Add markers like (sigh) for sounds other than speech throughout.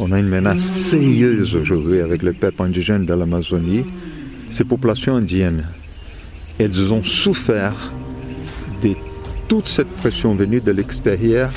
On a une menace sérieuse aujourd'hui avec les peuples indigènes de l'Amazonie. Ces populations indiennes, elles ont souffert de toute cette pression venue de l'extérieur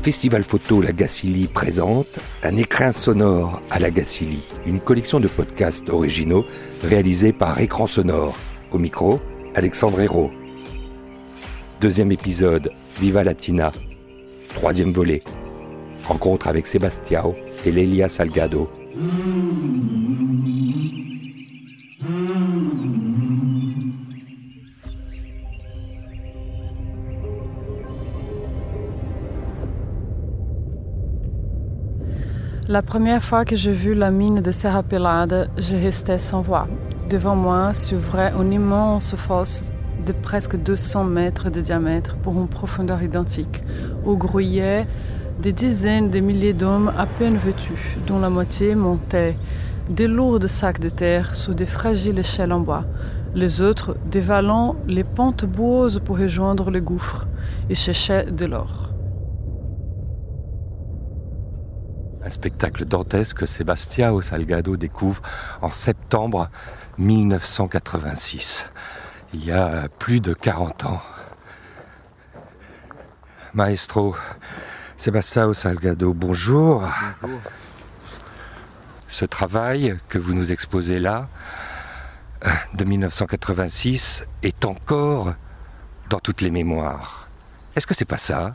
festival photo La Gacilly présente Un écrin sonore à La Gacilly, une collection de podcasts originaux réalisés par Écran Sonore. Au micro, Alexandre Hérault. Deuxième épisode, Viva Latina. Troisième volet, rencontre avec Sebastiao et Lélia Salgado. La première fois que j'ai vu la mine de Serra Pelada, je restais sans voix. Devant moi s'ouvrait une immense fosse de presque 200 mètres de diamètre pour une profondeur identique, où grouillaient des dizaines de milliers d'hommes à peine vêtus, dont la moitié montaient des lourds sacs de terre sous des fragiles échelles en bois, les autres dévalant les pentes boueuses pour rejoindre le gouffre et cherchaient de l'or. Un spectacle dantesque que Sebastião Salgado découvre en septembre 1986, il y a plus de 40 ans. Maestro Sebastião Salgado, bonjour. Bonjour. Ce travail que vous nous exposez là, euh, de 1986, est encore dans toutes les mémoires. Est-ce que c'est pas ça,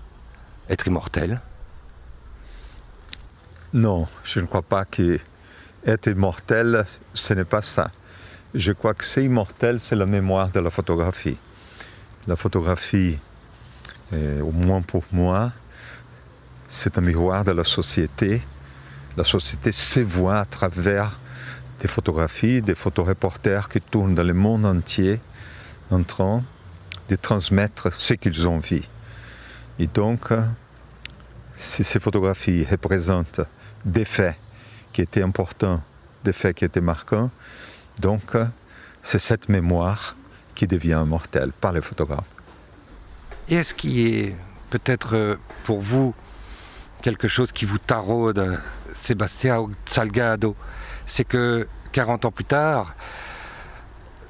être immortel? Non, je ne crois pas que être immortel, ce n'est pas ça. Je crois que c'est immortel, c'est la mémoire de la photographie. La photographie, euh, au moins pour moi, c'est un miroir de la société. La société se voit à travers des photographies, des photoreporters qui tournent dans le monde entier en train de transmettre ce qu'ils ont vu. Et donc, si ces photographies représentent des faits qui étaient importants, des faits qui étaient marquants, donc c'est cette mémoire qui devient immortelle par les photographes. Et est-ce qui est peut-être euh, pour vous quelque chose qui vous taraude, Sébastien Salgado? C'est que 40 ans plus tard,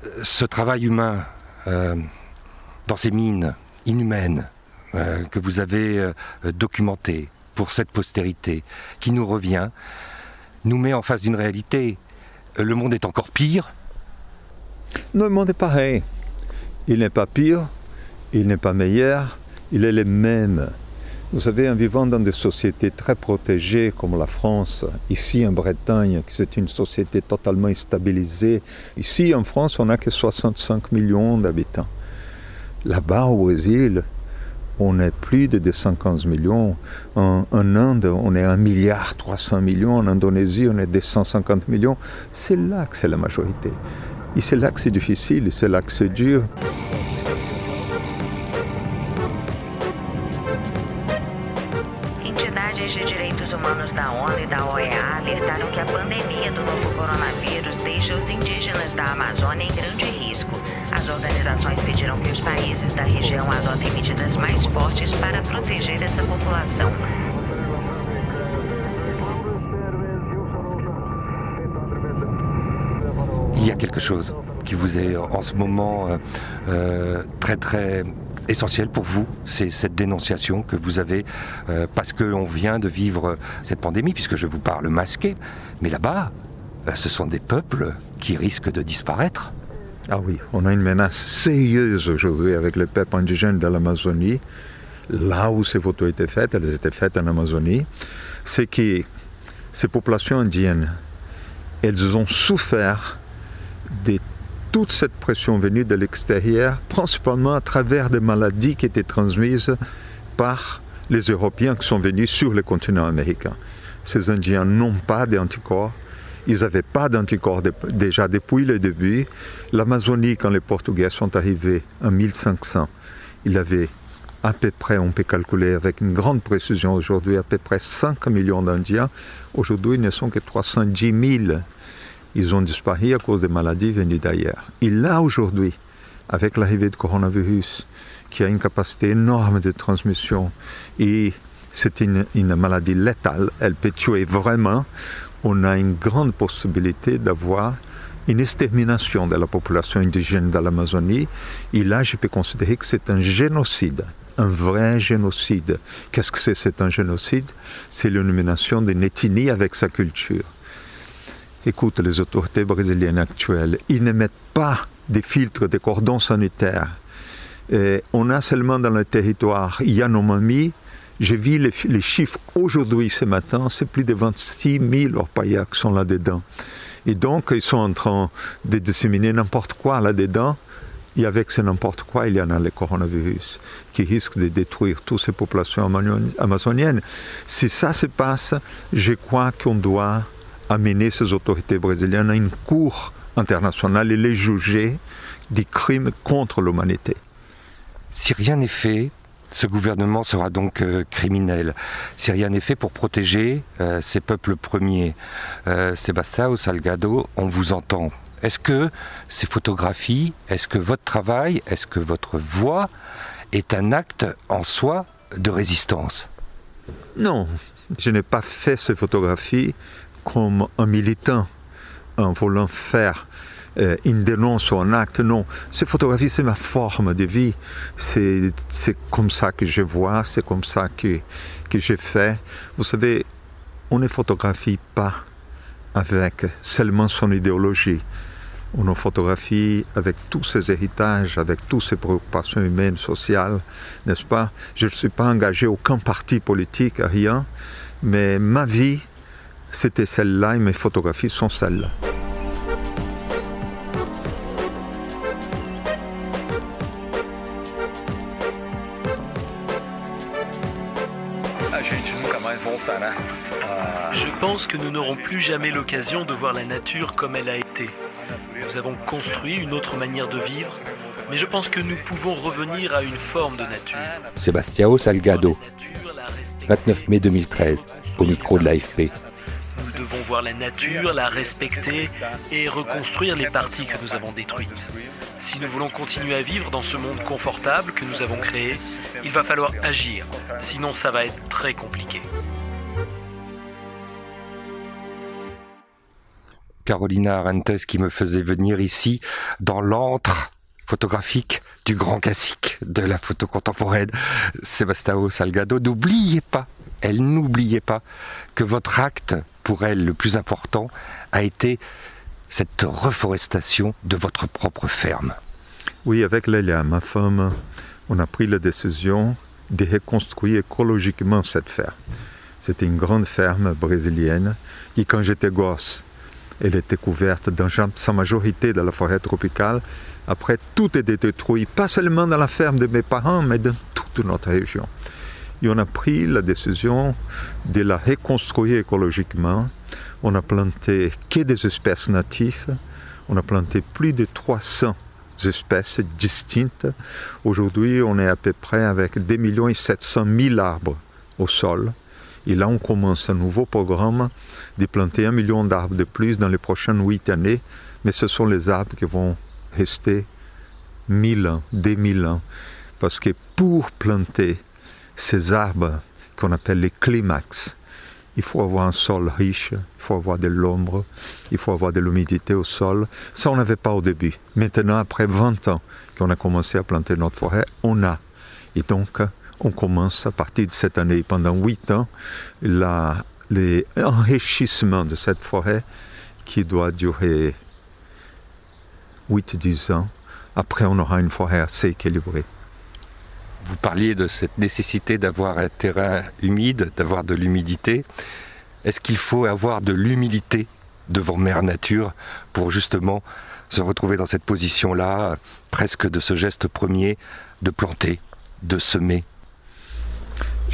euh, ce travail humain euh, dans ces mines inhumaines euh, que vous avez euh, documenté pour cette postérité qui nous revient, nous met en face d'une réalité. Le monde est encore pire. Non, le monde est pareil. Il n'est pas pire, il n'est pas meilleur, il est le même. Vous savez, en vivant dans des sociétés très protégées comme la France, ici en Bretagne, c'est une société totalement stabilisée, ici en France, on n'a que 65 millions d'habitants. Là-bas, au Brésil, on est plus de 215 millions. En, Inde, on est 1 milliard 300 millions. En Indonésie, on est 250 millions. C'est là que c'est la majorité. Et c'est là que c'est difficile, c'est là que c'est dur. Alertaram que indígenas da Amazônia em grande organizações pediram que os países da região adotem medidas mais fortes para proteger essa população. Il y a quelque chose qui vous est en ce moment euh, euh, très très essentiel pour vous, c'est cette dénonciation que vous avez euh, parce qu'on vient de vivre cette pandémie, puisque je vous parle masqué, mais là-bas, euh, ce sont des peuples qui risquent de disparaître. Ah oui, on a une menace sérieuse aujourd'hui avec les peuples indigènes de l'Amazonie. Là où ces photos étaient faites, elles étaient faites en Amazonie, c'est que ces populations indiennes, elles ont souffert de toute cette pression venue de l'extérieur, principalement à travers des maladies qui étaient transmises par les Européens qui sont venus sur le continent américain. Ces Indiens n'ont pas d'anticorps. Ils n'avaient pas d'anticorps déjà depuis le début. L'Amazonie, quand les Portugais sont arrivés en 1500, il avait à peu près, on peut calculer avec une grande précision aujourd'hui, à peu près 5 millions d'Indiens. Aujourd'hui, ils ne sont que 310 000. Ils ont disparu à cause des maladies venues d'ailleurs. Et là, aujourd'hui, avec l'arrivée du coronavirus, qui a une capacité énorme de transmission, et c'est une maladie létale, elle peut tuer vraiment, on a une grande possibilité d'avoir une extermination de la population indigène de l'Amazonie. Et là, je peux considérer que c'est un génocide, un vrai génocide. Qu'est-ce que c'est C'est un génocide? C'est l'élimination d'une ethnie avec sa culture. Écoute, les autorités brésiliennes actuelles, ils ne mettent pas des filtres, des cordons sanitaires. On a seulement dans le territoire Yanomami, j'ai vu les, chiffres aujourd'hui, ce matin, c'est plus de 26 000 orpailleurs qui sont là-dedans. Et donc, ils sont en train de disséminer n'importe quoi là-dedans. Et avec ce n'importe quoi, il y en a le coronavirus qui risque de détruire toutes ces populations amazoniennes. Si ça se passe, je crois qu'on doit amener ces autorités brésiliennes à une cour internationale et les juger des crimes contre l'humanité. Si rien n'est fait, ce gouvernement sera donc euh, criminel. Si rien n'est fait pour protéger euh, ces peuples premiers, euh, Sébastien Salgado, on vous entend. Est-ce que ces photographies, est-ce que votre travail, est-ce que votre voix est un acte en soi de résistance? Non, je n'ai pas fait ces photographies comme un militant en voulant faire euh, une dénonce ou un acte, non. Ces photographies, c'est ma forme de vie. C'est comme ça que je vois, c'est comme ça que, que je fais. Vous savez, on ne photographie pas avec seulement son idéologie. On photographie avec tous ses héritages, avec toutes ses préoccupations humaines, sociales, n'est-ce pas? Je ne suis pas engagé aucun parti politique, rien, mais ma vie, c'était celle-là et mes photographies sont celles-là. Pense que nous n'aurons plus jamais l'occasion de voir la nature comme elle a été. Nous avons construit une autre manière de vivre, mais je pense que nous pouvons revenir à une forme de nature. Sebastiao Salgado, 29 mai 2013, au micro de l'AFP. Nous devons voir la nature, la respecter et reconstruire les parties que nous avons détruites. Si nous voulons continuer à vivre dans ce monde confortable que nous avons créé, il va falloir agir, sinon ça va être très compliqué. Carolina Arantes qui me faisait venir ici dans l'antre photographique du grand classique de la photo contemporaine, Sébastien Salgado. N'oubliez pas, elle n'oubliait pas que votre acte, pour elle, le plus important, a été cette reforestation de votre propre ferme. Oui, avec Lélia, ma femme, on a pris la décision de reconstruire écologiquement cette ferme. C'était une grande ferme brésilienne et quand j'étais gosse, elle était couverte dans sa majorité de la forêt tropicale. Après, tout était détruit, pas seulement dans la ferme de mes parents, mais dans toute notre région. Et on a pris la décision de la reconstruire écologiquement. On a planté que des espèces natives. On a planté plus de 300 espèces distinctes. Aujourd'hui, on est à peu près avec 2 700 000 arbres au sol. Et là, on commence un nouveau programme de planter un million d'arbres de plus dans les prochaines huit années. Mais ce sont les arbres qui vont rester mille ans, des mille ans. Parce que pour planter ces arbres qu'on appelle les climax, il faut avoir un sol riche, il faut avoir de l'ombre, il faut avoir de l'humidité au sol. Ça, on n'avait pas au début. Maintenant, après 20 ans qu'on a commencé à planter notre forêt, on a. Et donc, on commence à partir de cette année, pendant 8 ans, l'enrichissement de cette forêt qui doit durer 8-10 ans. Après, on aura une forêt assez équilibrée. Vous parliez de cette nécessité d'avoir un terrain humide, d'avoir de l'humidité. Est-ce qu'il faut avoir de l'humilité devant Mère Nature pour justement se retrouver dans cette position-là, presque de ce geste premier, de planter, de semer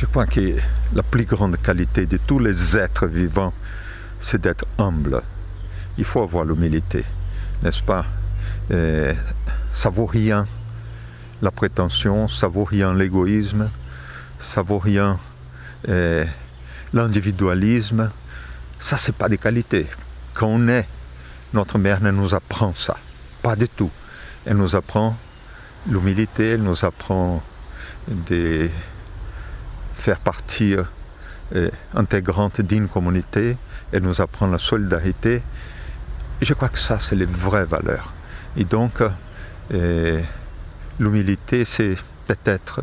Je crois que la plus grande qualité de tous les êtres vivants, c'est d'être humble. Il faut avoir l'humilité, n'est-ce pas? Et Ça vaut rien la prétention, ça vaut rien l'égoïsme, ça vaut rien l'individualisme. Ça, c'est pas des qualités. Quand on est Notre mère ne nous apprend ça, pas du tout. Elle nous apprend l'humilité, elle nous apprend de faire partie euh, intégrante d'une communauté, elle nous apprend la solidarité. Je crois que ça, c'est les vraies valeurs. Et donc, euh, l'humilité, c'est peut-être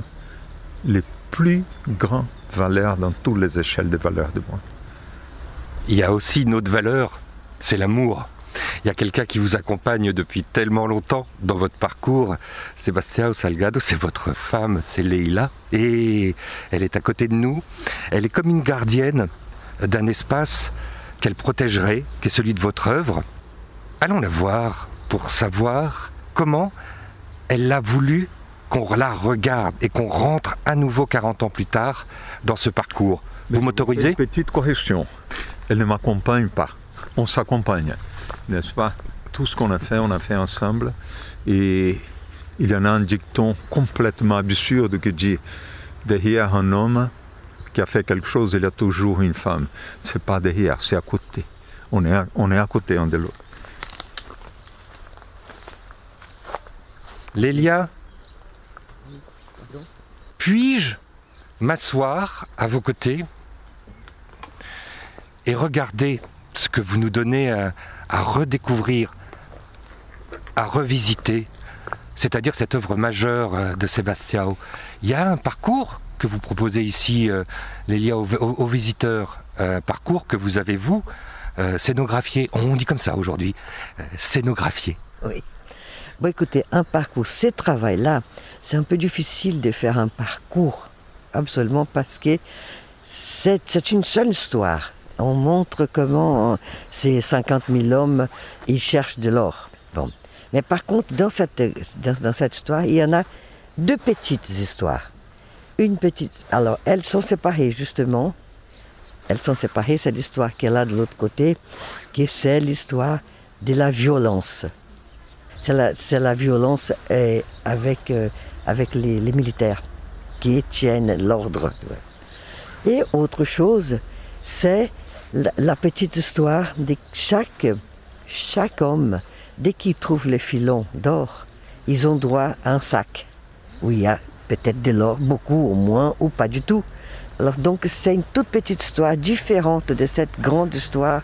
les plus grandes valeurs dans toutes les échelles des valeurs du monde. Il y a aussi une autre valeur, c'est l'amour. Il y a quelqu'un qui vous accompagne depuis tellement longtemps dans votre parcours. Sébastien Salgado, c'est votre femme, c'est Leila. Et elle est à côté de nous. Elle est comme une gardienne d'un espace qu'elle protégerait, qui est celui de votre œuvre. Allons la voir pour savoir comment elle a voulu qu'on la regarde et qu'on rentre à nouveau 40 ans plus tard dans ce parcours. Vous m'autorisez? Petite correction. Elle ne m'accompagne pas. On s'accompagne n'est-ce pas? Tout ce qu'on a fait, on a fait ensemble. Et il y en a un dicton complètement absurde qui dit derrière un homme qui a fait quelque chose, il y a toujours une femme. C'est pas derrière, c'est à côté. On est à, on est à côté un de. Lélia, puis-je m'asseoir à vos côtés et regarder ce que vous nous donnez à, à redécouvrir, à revisiter, c'est-à-dire cette œuvre majeure euh, de Sébastien. Il y a un parcours que vous proposez ici, euh, Lélia, aux, visiteurs, un parcours que vous avez, vous, euh, scénographié, on dit comme ça aujourd'hui, scénographié. Oui. Bon, écoutez, un parcours, ces travail-là, c'est un peu difficile de faire un parcours, absolument, parce que c'est une seule histoire on montre comment euh, ces 50 000 hommes, ils cherchent de l'or. Bon. Mais par contre, dans cette, dans, cette histoire, il y en a deux petites histoires. Une petite. Alors, elles sont séparées, justement. Elles sont séparées. C'est l'histoire qu'elle a de l'autre côté, qui c'est l'histoire de la violence. C'est la, la, violence euh, avec, euh, avec les, les, militaires qui tiennent l'ordre. Et autre chose, c'est la, petite histoire de chaque, homme, dès qu'il trouve le filon d'or, ils ont droit à un sac où il y a peut-être de l'or, beaucoup au moins, ou pas du tout. Alors donc c'est une toute petite histoire différente de cette grande histoire.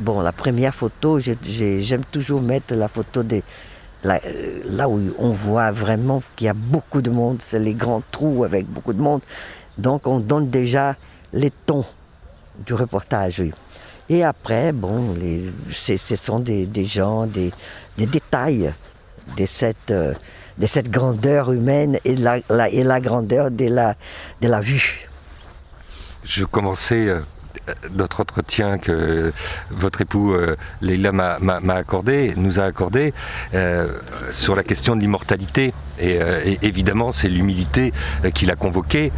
Bon, la première photo, j'aime toujours mettre la photo de là, là où on voit vraiment qu'il y a beaucoup de monde, c'est les grands trous avec beaucoup de monde. Donc on donne déjà les tons du reportage, Et après, bon, ce sont des, gens, des, détails de cette, euh, de cette grandeur humaine et la, et la grandeur de la, de la vue. Je commençais euh, notre entretien que votre époux euh, Leila m'a accordé, nous a accordé sur la question de l'immortalité. Et, et, évidemment, c'est l'humilité qui l'a convoqué.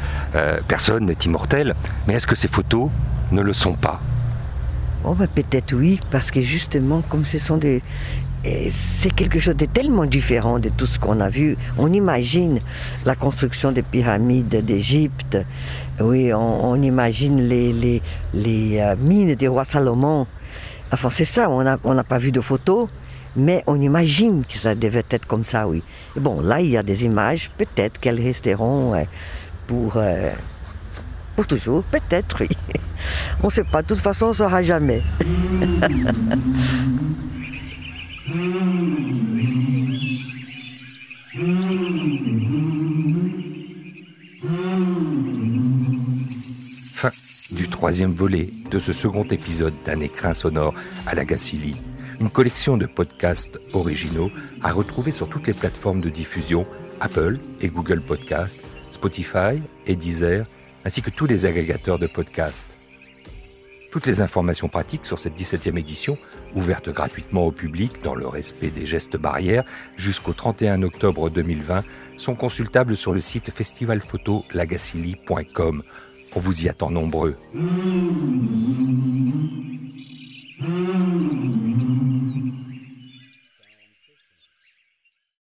personne n'est immortel. Mais est-ce que ces photos ne le sont pas Oh, peut-être oui, parce que justement, comme ce sont des. C'est quelque chose de tellement différent de tout ce qu'on a vu. On imagine la construction des pyramides d'Égypte, oui, on, imagine les, euh, mines des rois Salomon. Enfin, c'est ça, on n'a pas vu de photos, mais on imagine que ça devait être comme ça, oui. Bon, là, il y a des images, peut-être qu'elles resteront pour, euh, pour toujours, peut-être, oui. (laughs) On ne sait pas, de toute façon, on ne saura jamais. (laughs) fin du troisième volet de ce second épisode d'un écrin sonore à la Gacilly, une collection de podcasts originaux à retrouver sur toutes les plateformes de diffusion Apple et Google Podcasts, Spotify et Deezer, ainsi que tous les agrégateurs de podcasts. Toutes les informations pratiques sur cette 17e édition, ouverte gratuitement au public dans le respect des gestes barrières jusqu'au 31 octobre 2020, sont consultables sur le site festivalphotolagacilly.com. On vous y attend nombreux.